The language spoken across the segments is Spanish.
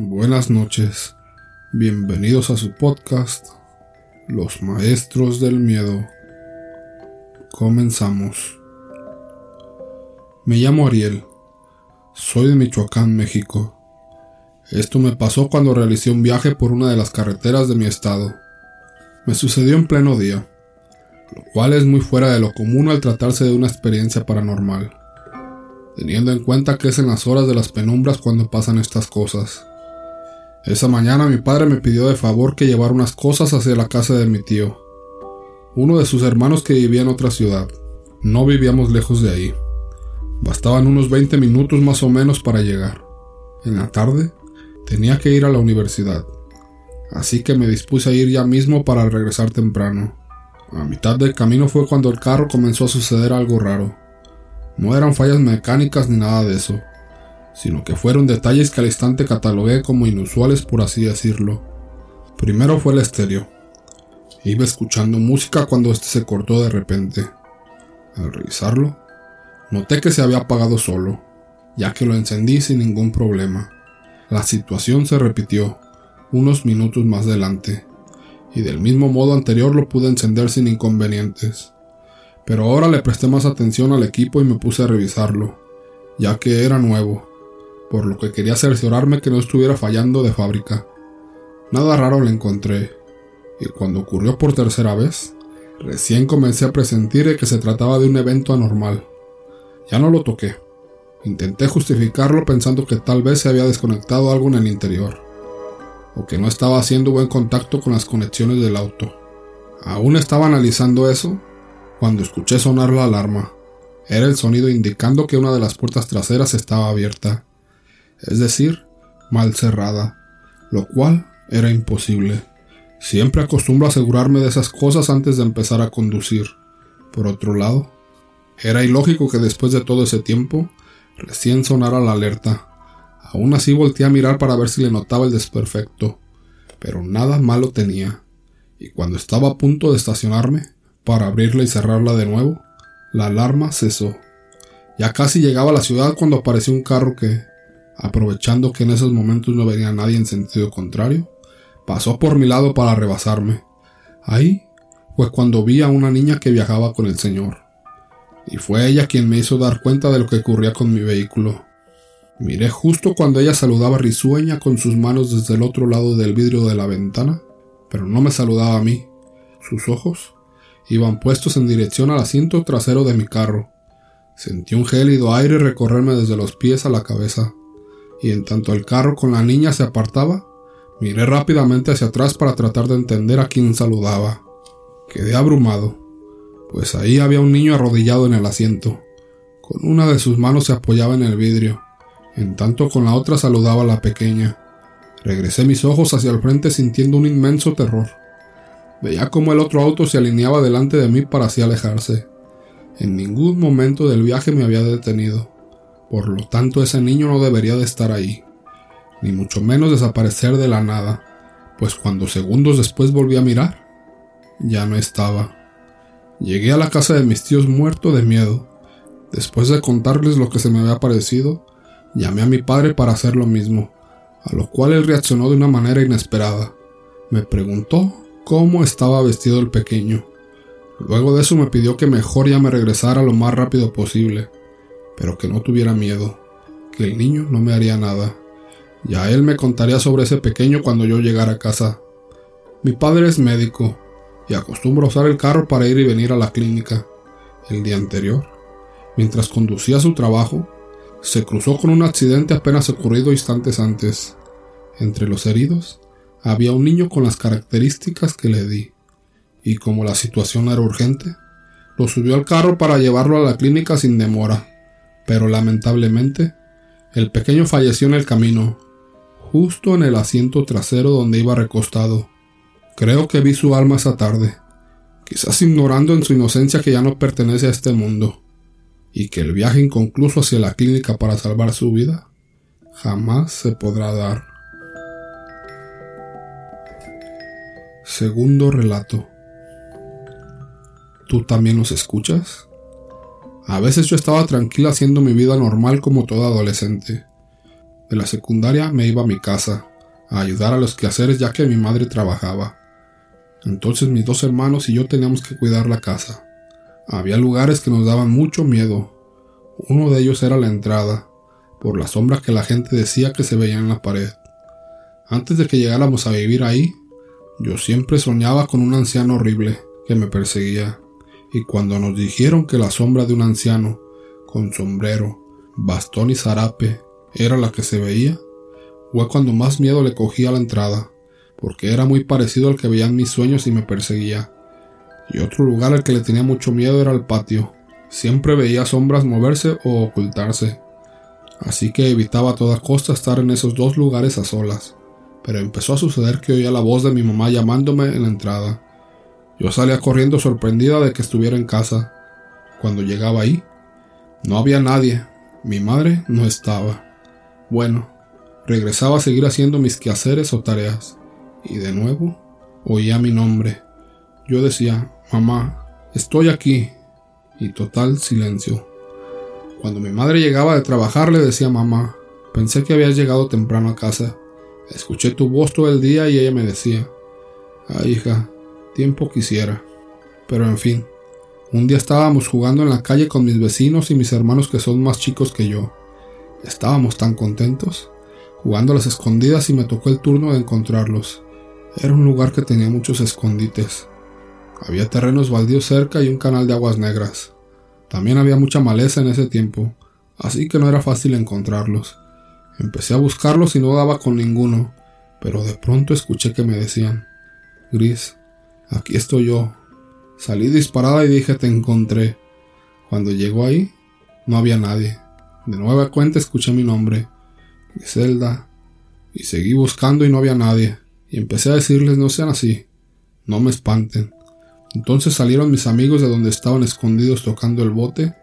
Buenas noches, bienvenidos a su podcast, Los Maestros del Miedo. Comenzamos. Me llamo Ariel, soy de Michoacán, México. Esto me pasó cuando realicé un viaje por una de las carreteras de mi estado. Me sucedió en pleno día, lo cual es muy fuera de lo común al tratarse de una experiencia paranormal, teniendo en cuenta que es en las horas de las penumbras cuando pasan estas cosas. Esa mañana mi padre me pidió de favor que llevara unas cosas hacia la casa de mi tío, uno de sus hermanos que vivía en otra ciudad. No vivíamos lejos de ahí. Bastaban unos 20 minutos más o menos para llegar. En la tarde tenía que ir a la universidad, así que me dispuse a ir ya mismo para regresar temprano. A mitad del camino fue cuando el carro comenzó a suceder algo raro. No eran fallas mecánicas ni nada de eso sino que fueron detalles que al instante catalogué como inusuales por así decirlo. Primero fue el estéreo. Iba escuchando música cuando este se cortó de repente. Al revisarlo, noté que se había apagado solo, ya que lo encendí sin ningún problema. La situación se repitió unos minutos más adelante, y del mismo modo anterior lo pude encender sin inconvenientes. Pero ahora le presté más atención al equipo y me puse a revisarlo, ya que era nuevo por lo que quería cerciorarme que no estuviera fallando de fábrica. Nada raro le encontré, y cuando ocurrió por tercera vez, recién comencé a presentir que se trataba de un evento anormal. Ya no lo toqué. Intenté justificarlo pensando que tal vez se había desconectado algo en el interior, o que no estaba haciendo buen contacto con las conexiones del auto. Aún estaba analizando eso cuando escuché sonar la alarma. Era el sonido indicando que una de las puertas traseras estaba abierta es decir, mal cerrada, lo cual era imposible. Siempre acostumbro asegurarme de esas cosas antes de empezar a conducir. Por otro lado, era ilógico que después de todo ese tiempo recién sonara la alerta. Aún así volteé a mirar para ver si le notaba el desperfecto, pero nada malo tenía. Y cuando estaba a punto de estacionarme, para abrirla y cerrarla de nuevo, la alarma cesó. Ya casi llegaba a la ciudad cuando apareció un carro que, aprovechando que en esos momentos no venía nadie en sentido contrario, pasó por mi lado para rebasarme. Ahí fue cuando vi a una niña que viajaba con el señor, y fue ella quien me hizo dar cuenta de lo que ocurría con mi vehículo. Miré justo cuando ella saludaba risueña con sus manos desde el otro lado del vidrio de la ventana, pero no me saludaba a mí. Sus ojos iban puestos en dirección al asiento trasero de mi carro. Sentí un gélido aire recorrerme desde los pies a la cabeza y en tanto el carro con la niña se apartaba, miré rápidamente hacia atrás para tratar de entender a quién saludaba. Quedé abrumado, pues ahí había un niño arrodillado en el asiento. Con una de sus manos se apoyaba en el vidrio, en tanto con la otra saludaba a la pequeña. Regresé mis ojos hacia el frente sintiendo un inmenso terror. Veía cómo el otro auto se alineaba delante de mí para así alejarse. En ningún momento del viaje me había detenido. Por lo tanto, ese niño no debería de estar ahí, ni mucho menos desaparecer de la nada, pues cuando segundos después volví a mirar, ya no estaba. Llegué a la casa de mis tíos muerto de miedo. Después de contarles lo que se me había parecido, llamé a mi padre para hacer lo mismo, a lo cual él reaccionó de una manera inesperada. Me preguntó cómo estaba vestido el pequeño. Luego de eso me pidió que mejor ya me regresara lo más rápido posible, pero que no tuviera miedo, que el niño no me haría nada. Ya él me contaría sobre ese pequeño cuando yo llegara a casa. Mi padre es médico y acostumbra usar el carro para ir y venir a la clínica. El día anterior, mientras conducía su trabajo, se cruzó con un accidente apenas ocurrido instantes antes. Entre los heridos había un niño con las características que le di, y como la situación era urgente, lo subió al carro para llevarlo a la clínica sin demora pero lamentablemente el pequeño falleció en el camino, justo en el asiento trasero donde iba recostado. Creo que vi su alma esa tarde, quizás ignorando en su inocencia que ya no pertenece a este mundo, y que el viaje inconcluso hacia la clínica para salvar su vida jamás se podrá dar. Segundo relato. ¿Tú también los escuchas? A veces yo estaba tranquila haciendo mi vida normal como todo adolescente. De la secundaria me iba a mi casa, a ayudar a los quehaceres ya que mi madre trabajaba. Entonces mis dos hermanos y yo teníamos que cuidar la casa. Había lugares que nos daban mucho miedo. Uno de ellos era la entrada, por la sombra que la gente decía que se veía en la pared. Antes de que llegáramos a vivir ahí, yo siempre soñaba con un anciano horrible que me perseguía, y cuando nos dijeron que la sombra de un anciano, con sombrero, bastón y zarape, era la que se veía, fue cuando más miedo le cogía a la entrada, porque era muy parecido al que veía en mis sueños y me perseguía. Y otro lugar al que le tenía mucho miedo era el patio. Siempre veía sombras moverse o ocultarse. Así que evitaba a toda costa estar en esos dos lugares a solas. Pero empezó a suceder que oía la voz de mi mamá llamándome en la entrada. Yo salía corriendo sorprendida de que estuviera en casa. Cuando llegaba ahí, no había nadie. Mi madre no estaba. Bueno, regresaba a seguir haciendo mis quehaceres o tareas. Y de nuevo, oía mi nombre. Yo decía, mamá, estoy aquí. Y total silencio. Cuando mi madre llegaba de trabajar le decía mamá, pensé que habías llegado temprano a casa. Escuché tu voz todo el día y ella me decía, ah hija, tiempo quisiera. Pero en fin, un día estábamos jugando en la calle con mis vecinos y mis hermanos que son más chicos que yo. Estábamos tan contentos, jugando a las escondidas y me tocó el turno de encontrarlos. Era un lugar que tenía muchos escondites. Había terrenos baldíos cerca y un canal de aguas negras. También había mucha maleza en ese tiempo, así que no era fácil encontrarlos. Empecé a buscarlos y no daba con ninguno, pero de pronto escuché que me decían, Gris, aquí estoy yo. Salí disparada y dije te encontré. Cuando llegó ahí, no había nadie. De nueva cuenta escuché mi nombre, Griselda, y seguí buscando y no había nadie, y empecé a decirles no sean así, no me espanten. Entonces salieron mis amigos de donde estaban escondidos tocando el bote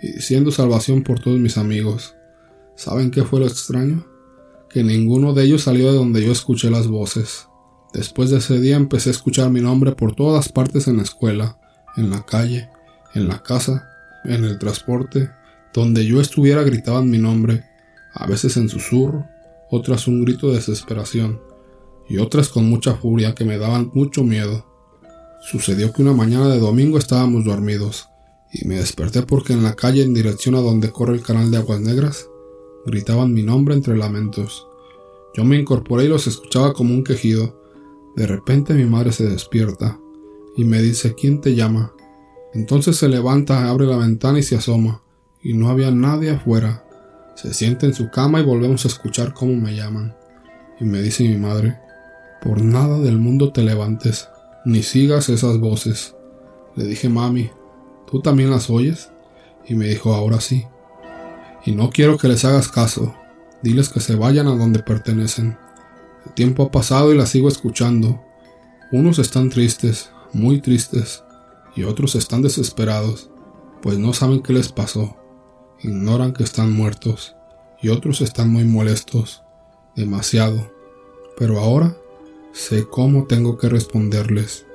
y diciendo salvación por todos mis amigos. ¿Saben qué fue lo extraño? Que ninguno de ellos salió de donde yo escuché las voces. Después de ese día empecé a escuchar mi nombre por todas partes en la escuela, en la calle, en la casa, en el transporte, donde yo estuviera gritaban mi nombre, a veces en susurro, otras un grito de desesperación, y otras con mucha furia que me daban mucho miedo. Sucedió que una mañana de domingo estábamos dormidos, y me desperté porque en la calle en dirección a donde corre el canal de aguas negras, gritaban mi nombre entre lamentos. Yo me incorporé y los escuchaba como un quejido. De repente mi madre se despierta y me dice ¿Quién te llama? Entonces se levanta, abre la ventana y se asoma y no había nadie afuera. Se sienta en su cama y volvemos a escuchar cómo me llaman. Y me dice mi madre, por nada del mundo te levantes, ni sigas esas voces. Le dije, mami, ¿tú también las oyes? Y me dijo, ahora sí. Y no quiero que les hagas caso, diles que se vayan a donde pertenecen. El tiempo ha pasado y las sigo escuchando. Unos están tristes, muy tristes, y otros están desesperados, pues no saben qué les pasó ignoran que están muertos y otros están muy molestos, demasiado. Pero ahora sé cómo tengo que responderles.